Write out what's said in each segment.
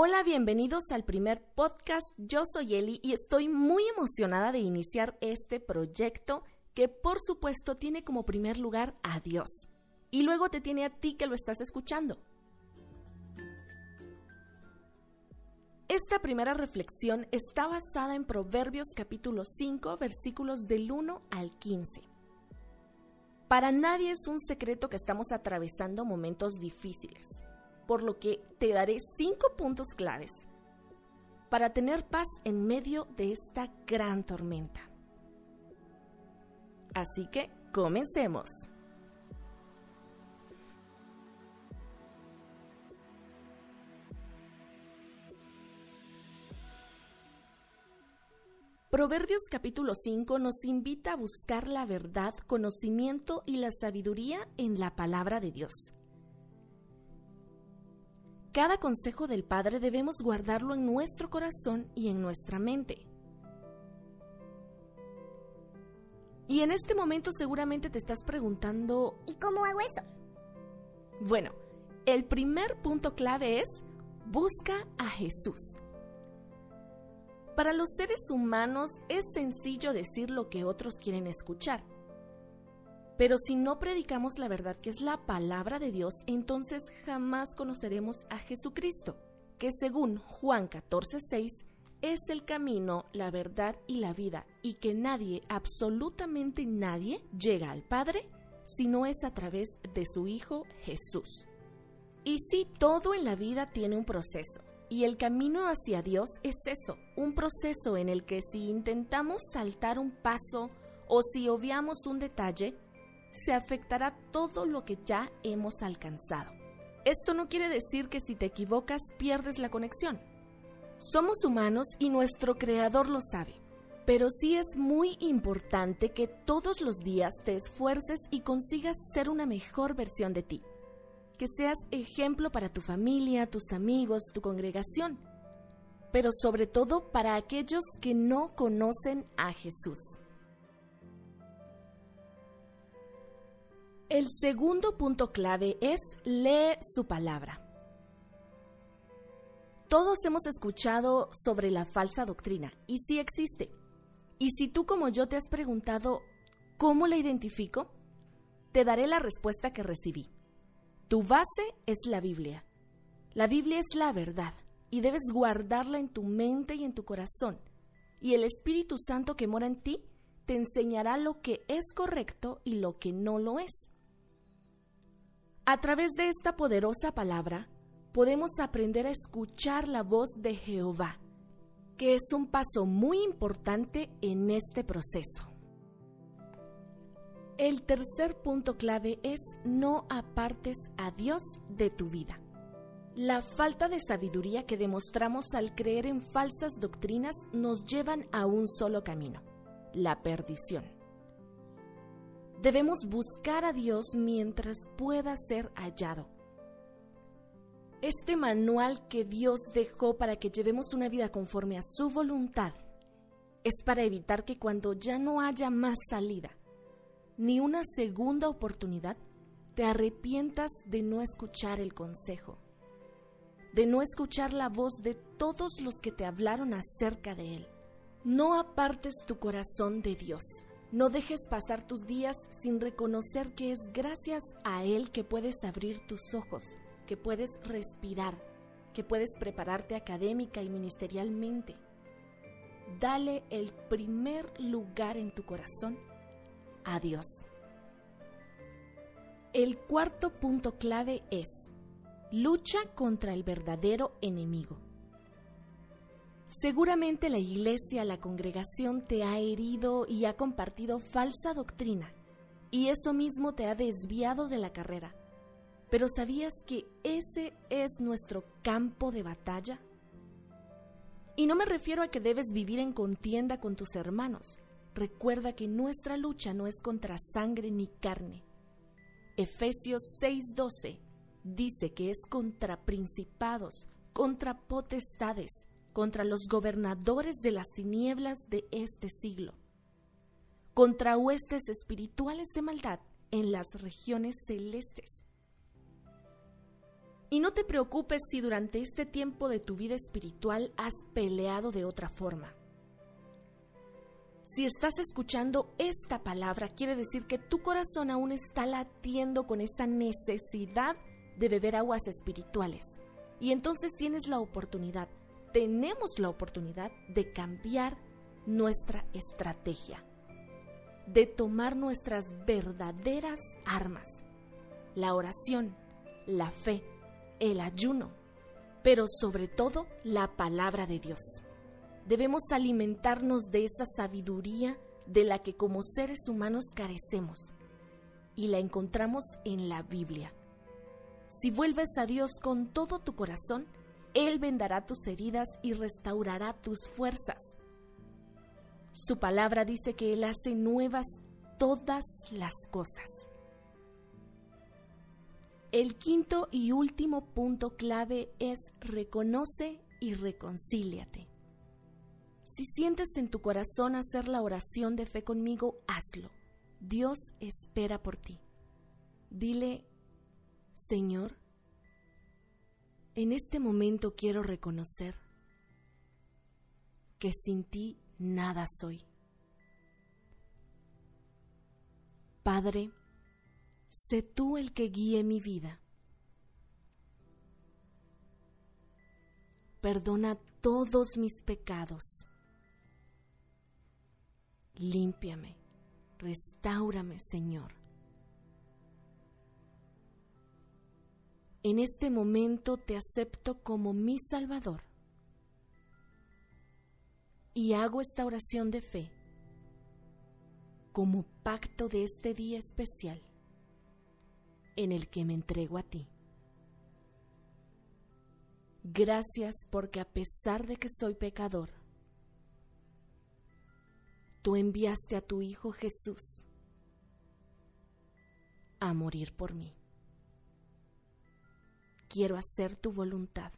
Hola, bienvenidos al primer podcast. Yo soy Eli y estoy muy emocionada de iniciar este proyecto que por supuesto tiene como primer lugar a Dios y luego te tiene a ti que lo estás escuchando. Esta primera reflexión está basada en Proverbios capítulo 5 versículos del 1 al 15. Para nadie es un secreto que estamos atravesando momentos difíciles por lo que te daré cinco puntos claves para tener paz en medio de esta gran tormenta. Así que comencemos. Proverbios capítulo 5 nos invita a buscar la verdad, conocimiento y la sabiduría en la palabra de Dios. Cada consejo del Padre debemos guardarlo en nuestro corazón y en nuestra mente. Y en este momento seguramente te estás preguntando, ¿y cómo hago eso? Bueno, el primer punto clave es busca a Jesús. Para los seres humanos es sencillo decir lo que otros quieren escuchar. Pero si no predicamos la verdad que es la palabra de Dios, entonces jamás conoceremos a Jesucristo, que según Juan 14:6 es el camino, la verdad y la vida, y que nadie, absolutamente nadie, llega al Padre si no es a través de su Hijo Jesús. Y sí, todo en la vida tiene un proceso, y el camino hacia Dios es eso, un proceso en el que si intentamos saltar un paso o si obviamos un detalle, se afectará todo lo que ya hemos alcanzado. Esto no quiere decir que si te equivocas pierdes la conexión. Somos humanos y nuestro Creador lo sabe, pero sí es muy importante que todos los días te esfuerces y consigas ser una mejor versión de ti. Que seas ejemplo para tu familia, tus amigos, tu congregación, pero sobre todo para aquellos que no conocen a Jesús. El segundo punto clave es lee su palabra. Todos hemos escuchado sobre la falsa doctrina y sí existe. Y si tú como yo te has preguntado ¿cómo la identifico? Te daré la respuesta que recibí. Tu base es la Biblia. La Biblia es la verdad y debes guardarla en tu mente y en tu corazón. Y el Espíritu Santo que mora en ti te enseñará lo que es correcto y lo que no lo es. A través de esta poderosa palabra podemos aprender a escuchar la voz de Jehová, que es un paso muy importante en este proceso. El tercer punto clave es no apartes a Dios de tu vida. La falta de sabiduría que demostramos al creer en falsas doctrinas nos llevan a un solo camino, la perdición. Debemos buscar a Dios mientras pueda ser hallado. Este manual que Dios dejó para que llevemos una vida conforme a su voluntad es para evitar que cuando ya no haya más salida, ni una segunda oportunidad, te arrepientas de no escuchar el consejo, de no escuchar la voz de todos los que te hablaron acerca de Él. No apartes tu corazón de Dios no dejes pasar tus días sin reconocer que es gracias a Él que puedes abrir tus ojos, que puedes respirar, que puedes prepararte académica y ministerialmente. Dale el primer lugar en tu corazón a Dios. El cuarto punto clave es, lucha contra el verdadero enemigo. Seguramente la iglesia, la congregación te ha herido y ha compartido falsa doctrina, y eso mismo te ha desviado de la carrera. Pero ¿sabías que ese es nuestro campo de batalla? Y no me refiero a que debes vivir en contienda con tus hermanos. Recuerda que nuestra lucha no es contra sangre ni carne. Efesios 6:12 dice que es contra principados, contra potestades, contra los gobernadores de las tinieblas de este siglo, contra huestes espirituales de maldad en las regiones celestes. Y no te preocupes si durante este tiempo de tu vida espiritual has peleado de otra forma. Si estás escuchando esta palabra, quiere decir que tu corazón aún está latiendo con esa necesidad de beber aguas espirituales. Y entonces tienes la oportunidad, tenemos la oportunidad de cambiar nuestra estrategia, de tomar nuestras verdaderas armas, la oración, la fe, el ayuno, pero sobre todo la palabra de Dios. Debemos alimentarnos de esa sabiduría de la que como seres humanos carecemos y la encontramos en la Biblia. Si vuelves a Dios con todo tu corazón, Él vendará tus heridas y restaurará tus fuerzas. Su palabra dice que Él hace nuevas todas las cosas. El quinto y último punto clave es reconoce y reconcíliate. Si sientes en tu corazón hacer la oración de fe conmigo, hazlo. Dios espera por ti. Dile, Señor, en este momento quiero reconocer que sin ti nada soy. Padre, sé tú el que guíe mi vida. Perdona todos mis pecados Límpiame, restaurame, Señor. En este momento te acepto como mi Salvador y hago esta oración de fe como pacto de este día especial en el que me entrego a ti. Gracias porque a pesar de que soy pecador, tú enviaste a tu Hijo Jesús a morir por mí. Quiero hacer tu voluntad.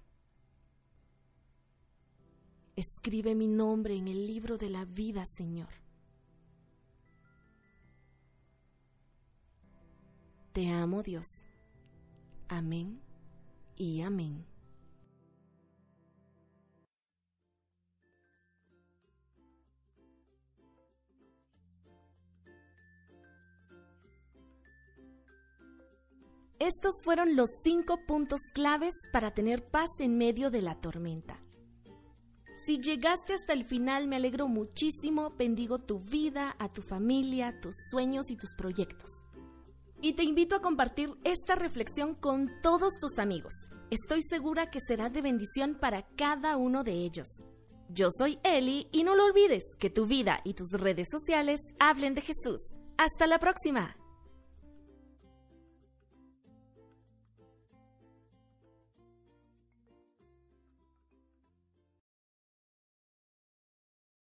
Escribe mi nombre en el libro de la vida, Señor. Te amo, Dios. Amén y amén. Estos fueron los cinco puntos claves para tener paz en medio de la tormenta. Si llegaste hasta el final, me alegro muchísimo, bendigo tu vida, a tu familia, tus sueños y tus proyectos. Y te invito a compartir esta reflexión con todos tus amigos. Estoy segura que será de bendición para cada uno de ellos. Yo soy Eli y no lo olvides que tu vida y tus redes sociales hablen de Jesús. Hasta la próxima.